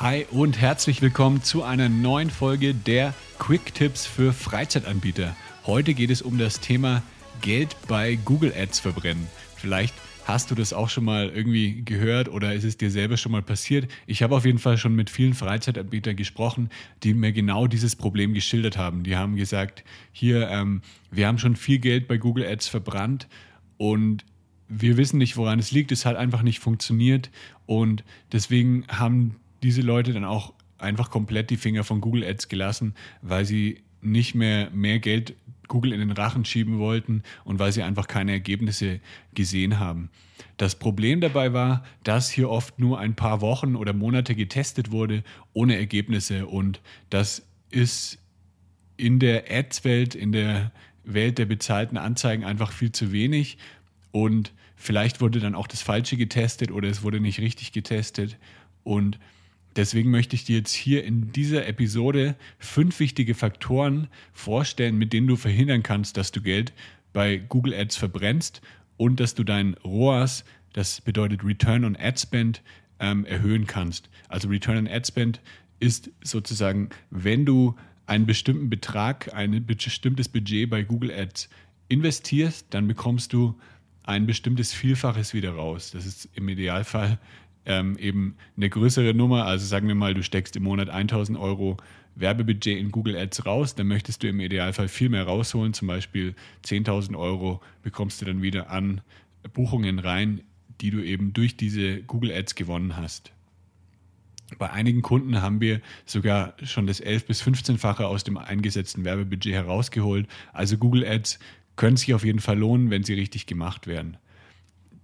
Hi und herzlich willkommen zu einer neuen Folge der Quick Tipps für Freizeitanbieter. Heute geht es um das Thema Geld bei Google Ads verbrennen. Vielleicht hast du das auch schon mal irgendwie gehört oder ist es dir selber schon mal passiert? Ich habe auf jeden Fall schon mit vielen Freizeitanbietern gesprochen, die mir genau dieses Problem geschildert haben. Die haben gesagt, hier, ähm, wir haben schon viel Geld bei Google Ads verbrannt und wir wissen nicht, woran es liegt. Es hat einfach nicht funktioniert und deswegen haben diese Leute dann auch einfach komplett die Finger von Google Ads gelassen, weil sie nicht mehr mehr Geld Google in den Rachen schieben wollten und weil sie einfach keine Ergebnisse gesehen haben. Das Problem dabei war, dass hier oft nur ein paar Wochen oder Monate getestet wurde ohne Ergebnisse und das ist in der Ads-Welt, in der Welt der bezahlten Anzeigen einfach viel zu wenig und vielleicht wurde dann auch das Falsche getestet oder es wurde nicht richtig getestet und Deswegen möchte ich dir jetzt hier in dieser Episode fünf wichtige Faktoren vorstellen, mit denen du verhindern kannst, dass du Geld bei Google Ads verbrennst und dass du dein ROAS, das bedeutet Return on Ad Spend, ähm, erhöhen kannst. Also Return on Ad Spend ist sozusagen, wenn du einen bestimmten Betrag, ein bestimmtes Budget bei Google Ads investierst, dann bekommst du ein bestimmtes Vielfaches wieder raus. Das ist im Idealfall ähm, eben eine größere Nummer, also sagen wir mal, du steckst im Monat 1000 Euro Werbebudget in Google Ads raus, dann möchtest du im Idealfall viel mehr rausholen, zum Beispiel 10.000 Euro bekommst du dann wieder an Buchungen rein, die du eben durch diese Google Ads gewonnen hast. Bei einigen Kunden haben wir sogar schon das 11- bis 15-fache aus dem eingesetzten Werbebudget herausgeholt. Also Google Ads können sich auf jeden Fall lohnen, wenn sie richtig gemacht werden.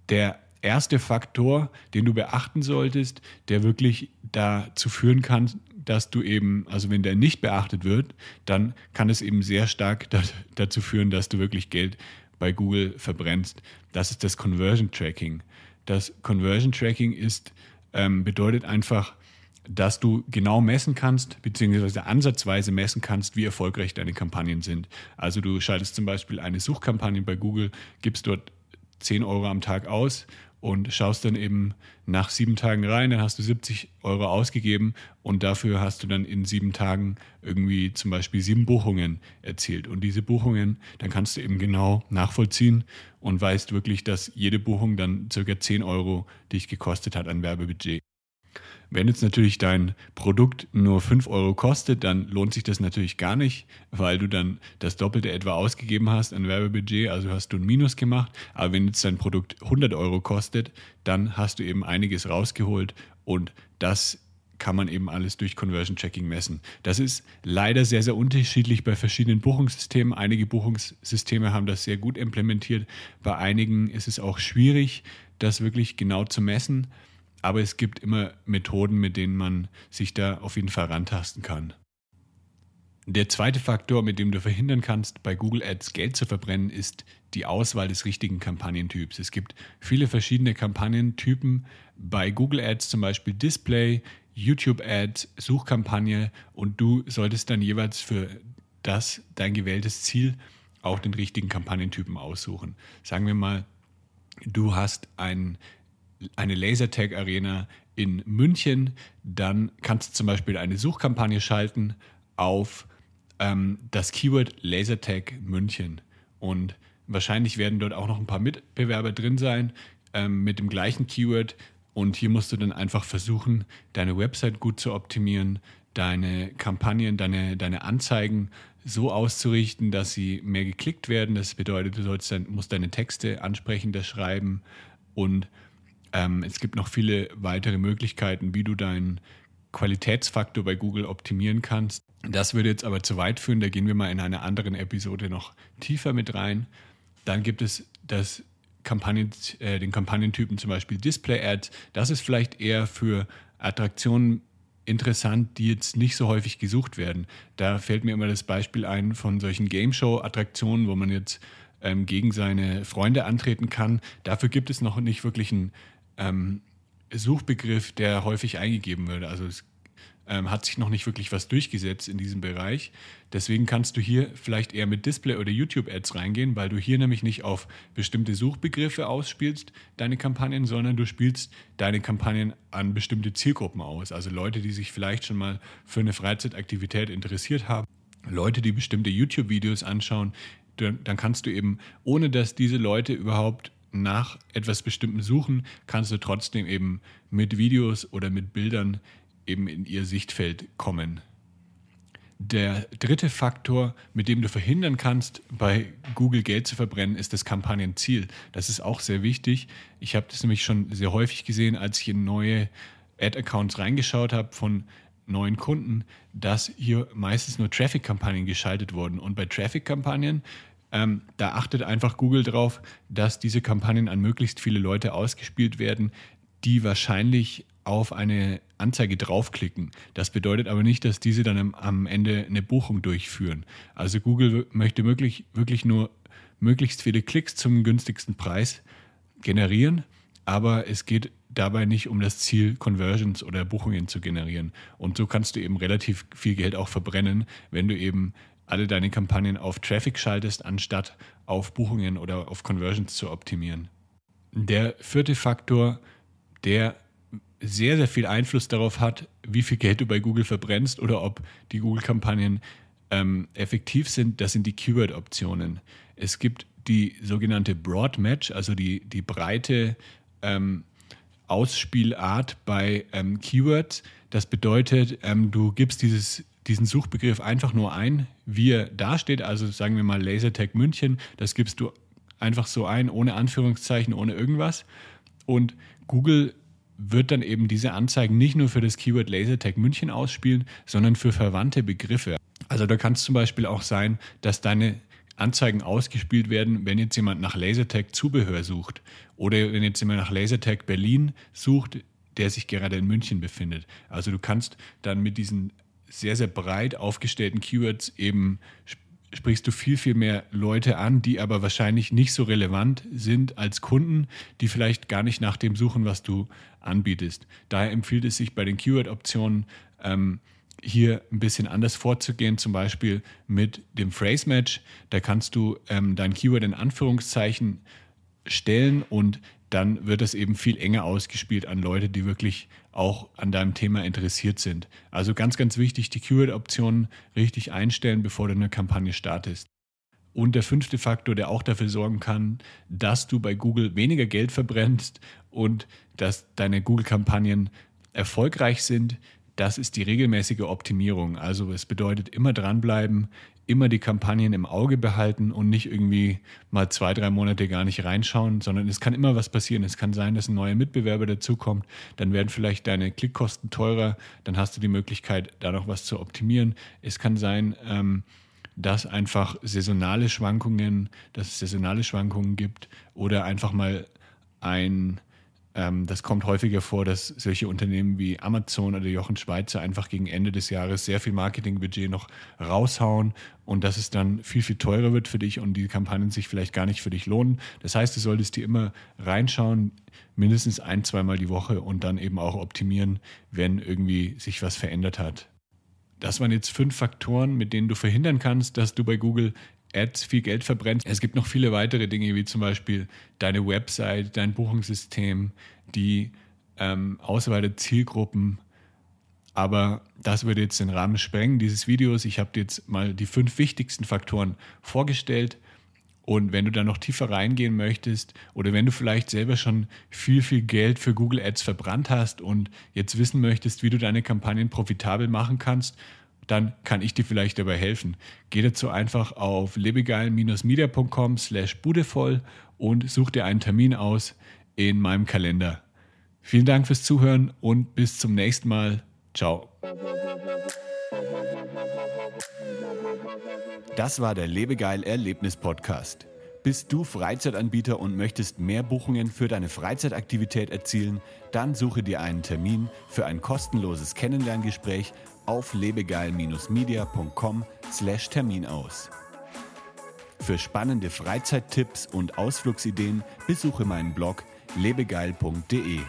Der erste Faktor, den du beachten solltest, der wirklich dazu führen kann, dass du eben, also wenn der nicht beachtet wird, dann kann es eben sehr stark dazu führen, dass du wirklich Geld bei Google verbrennst. Das ist das Conversion Tracking. Das Conversion Tracking ist, ähm, bedeutet einfach, dass du genau messen kannst, beziehungsweise ansatzweise messen kannst, wie erfolgreich deine Kampagnen sind. Also du schaltest zum Beispiel eine Suchkampagne bei Google, gibst dort 10 Euro am Tag aus und schaust dann eben nach sieben Tagen rein, dann hast du 70 Euro ausgegeben und dafür hast du dann in sieben Tagen irgendwie zum Beispiel sieben Buchungen erzielt. Und diese Buchungen, dann kannst du eben genau nachvollziehen und weißt wirklich, dass jede Buchung dann circa 10 Euro dich gekostet hat an Werbebudget. Wenn jetzt natürlich dein Produkt nur 5 Euro kostet, dann lohnt sich das natürlich gar nicht, weil du dann das Doppelte etwa ausgegeben hast an Werbebudget, also hast du ein Minus gemacht. Aber wenn jetzt dein Produkt 100 Euro kostet, dann hast du eben einiges rausgeholt und das kann man eben alles durch Conversion Checking messen. Das ist leider sehr, sehr unterschiedlich bei verschiedenen Buchungssystemen. Einige Buchungssysteme haben das sehr gut implementiert. Bei einigen ist es auch schwierig, das wirklich genau zu messen. Aber es gibt immer Methoden, mit denen man sich da auf jeden Fall rantasten kann. Der zweite Faktor, mit dem du verhindern kannst, bei Google Ads Geld zu verbrennen, ist die Auswahl des richtigen Kampagnentyps. Es gibt viele verschiedene Kampagnentypen bei Google Ads, zum Beispiel Display, YouTube Ads, Suchkampagne und du solltest dann jeweils für das dein gewähltes Ziel auch den richtigen Kampagnentypen aussuchen. Sagen wir mal, du hast ein eine Lasertag-Arena in München, dann kannst du zum Beispiel eine Suchkampagne schalten auf ähm, das Keyword Lasertag München. Und wahrscheinlich werden dort auch noch ein paar Mitbewerber drin sein ähm, mit dem gleichen Keyword. Und hier musst du dann einfach versuchen, deine Website gut zu optimieren, deine Kampagnen, deine, deine Anzeigen so auszurichten, dass sie mehr geklickt werden. Das bedeutet, du sollst dann, musst deine Texte ansprechender schreiben und ähm, es gibt noch viele weitere Möglichkeiten, wie du dein Qualitätsfaktor bei Google optimieren kannst. Das würde jetzt aber zu weit führen, da gehen wir mal in einer anderen Episode noch tiefer mit rein. Dann gibt es das Kampagnen, äh, den Kampagnentypen zum Beispiel Display Ads. Das ist vielleicht eher für Attraktionen interessant, die jetzt nicht so häufig gesucht werden. Da fällt mir immer das Beispiel ein von solchen Game Show Attraktionen, wo man jetzt ähm, gegen seine Freunde antreten kann. Dafür gibt es noch nicht wirklich einen ähm, Suchbegriff, der häufig eingegeben wird. Also es ähm, hat sich noch nicht wirklich was durchgesetzt in diesem Bereich. Deswegen kannst du hier vielleicht eher mit Display- oder YouTube-Ads reingehen, weil du hier nämlich nicht auf bestimmte Suchbegriffe ausspielst, deine Kampagnen, sondern du spielst deine Kampagnen an bestimmte Zielgruppen aus. Also Leute, die sich vielleicht schon mal für eine Freizeitaktivität interessiert haben, Leute, die bestimmte YouTube-Videos anschauen, dann kannst du eben, ohne dass diese Leute überhaupt nach etwas Bestimmtem suchen, kannst du trotzdem eben mit Videos oder mit Bildern eben in ihr Sichtfeld kommen. Der dritte Faktor, mit dem du verhindern kannst, bei Google Geld zu verbrennen, ist das Kampagnenziel. Das ist auch sehr wichtig. Ich habe das nämlich schon sehr häufig gesehen, als ich in neue Ad-Accounts reingeschaut habe von neuen Kunden, dass hier meistens nur Traffic-Kampagnen geschaltet wurden. Und bei Traffic-Kampagnen, ähm, da achtet einfach Google darauf, dass diese Kampagnen an möglichst viele Leute ausgespielt werden, die wahrscheinlich auf eine Anzeige draufklicken. Das bedeutet aber nicht, dass diese dann am, Ende eine Buchung durchführen. Also Google möchte wirklich, wirklich nur möglichst viele Klicks zum günstigsten Preis generieren, aber es geht dabei nicht um das Ziel, Conversions oder Buchungen zu generieren. Und so kannst du eben relativ viel Geld auch verbrennen, wenn du eben alle deine Kampagnen auf Traffic schaltest, anstatt auf Buchungen oder auf Conversions zu optimieren. Der vierte Faktor, der sehr, sehr viel Einfluss darauf hat, wie viel Geld du bei Google verbrennst oder ob die Google-Kampagnen ähm, effektiv sind, das sind die Keyword-Optionen. Es gibt die sogenannte Broad Match, also die, die breite ähm, Ausspielart bei ähm, Keywords. Das bedeutet, ähm, du gibst dieses, diesen Suchbegriff einfach nur ein, wie er dasteht. Also sagen wir mal Lasertag München, das gibst du einfach so ein, ohne Anführungszeichen, ohne irgendwas. Und Google wird dann eben diese Anzeigen nicht nur für das Keyword Lasertag München ausspielen, sondern für verwandte Begriffe. Also da kann es zum Beispiel auch sein, dass deine Anzeigen ausgespielt werden, wenn jetzt jemand nach Lasertag Zubehör sucht oder wenn jetzt jemand nach Lasertag Berlin sucht, der sich gerade in München befindet. Also du kannst dann mit diesen sehr, sehr breit aufgestellten Keywords eben sprichst du viel, viel mehr Leute an, die aber wahrscheinlich nicht so relevant sind als Kunden, die vielleicht gar nicht nach dem suchen, was du anbietest. Daher empfiehlt es sich bei den Keyword-Optionen ähm, hier ein bisschen anders vorzugehen, zum Beispiel mit dem Phrase Match. Da kannst du ähm, dein Keyword in Anführungszeichen stellen und dann wird das eben viel enger ausgespielt an Leute, die wirklich auch an deinem Thema interessiert sind. Also ganz, ganz wichtig, die Keyword-Optionen richtig einstellen, bevor du eine Kampagne startest. Und der fünfte Faktor, der auch dafür sorgen kann, dass du bei Google weniger Geld verbrennst und dass deine Google-Kampagnen erfolgreich sind, das ist die regelmäßige Optimierung. Also es bedeutet immer dranbleiben, immer die Kampagnen im Auge behalten und nicht irgendwie mal zwei, drei Monate gar nicht reinschauen, sondern es kann immer was passieren. Es kann sein, dass ein neuer Mitbewerber dazukommt, dann werden vielleicht deine Klickkosten teurer, dann hast du die Möglichkeit, da noch was zu optimieren. Es kann sein, ähm, dass einfach saisonale Schwankungen, dass es saisonale Schwankungen gibt oder einfach mal ein ähm, das kommt häufiger vor, dass solche Unternehmen wie Amazon oder Jochen Schweizer einfach gegen Ende des Jahres sehr viel Marketingbudget noch raushauen und dass es dann viel, viel teurer wird für dich und die Kampagnen sich vielleicht gar nicht für dich lohnen. Das heißt, du solltest dir immer reinschauen, mindestens ein, zweimal die Woche und dann eben auch optimieren, wenn irgendwie sich was verändert hat. Das waren jetzt fünf Faktoren, mit denen du verhindern kannst, dass du bei Google Ads viel Geld verbrennst. Es gibt noch viele weitere Dinge, wie zum Beispiel deine Website, dein Buchungssystem, die ähm, Auswahl der Zielgruppen. Aber das würde jetzt den Rahmen sprengen dieses Videos. Ich habe dir jetzt mal die fünf wichtigsten Faktoren vorgestellt. Und wenn du da noch tiefer reingehen möchtest oder wenn du vielleicht selber schon viel, viel Geld für Google Ads verbrannt hast und jetzt wissen möchtest, wie du deine Kampagnen profitabel machen kannst dann kann ich dir vielleicht dabei helfen. Geh dazu einfach auf lebegeil-media.com slash budevoll und such dir einen Termin aus in meinem Kalender. Vielen Dank fürs Zuhören und bis zum nächsten Mal. Ciao. Das war der Lebegeil Erlebnis Podcast. Bist du Freizeitanbieter und möchtest mehr Buchungen für deine Freizeitaktivität erzielen? Dann suche dir einen Termin für ein kostenloses Kennenlerngespräch auf lebegeil-media.com/termin aus. Für spannende Freizeittipps und Ausflugsideen besuche meinen Blog lebegeil.de.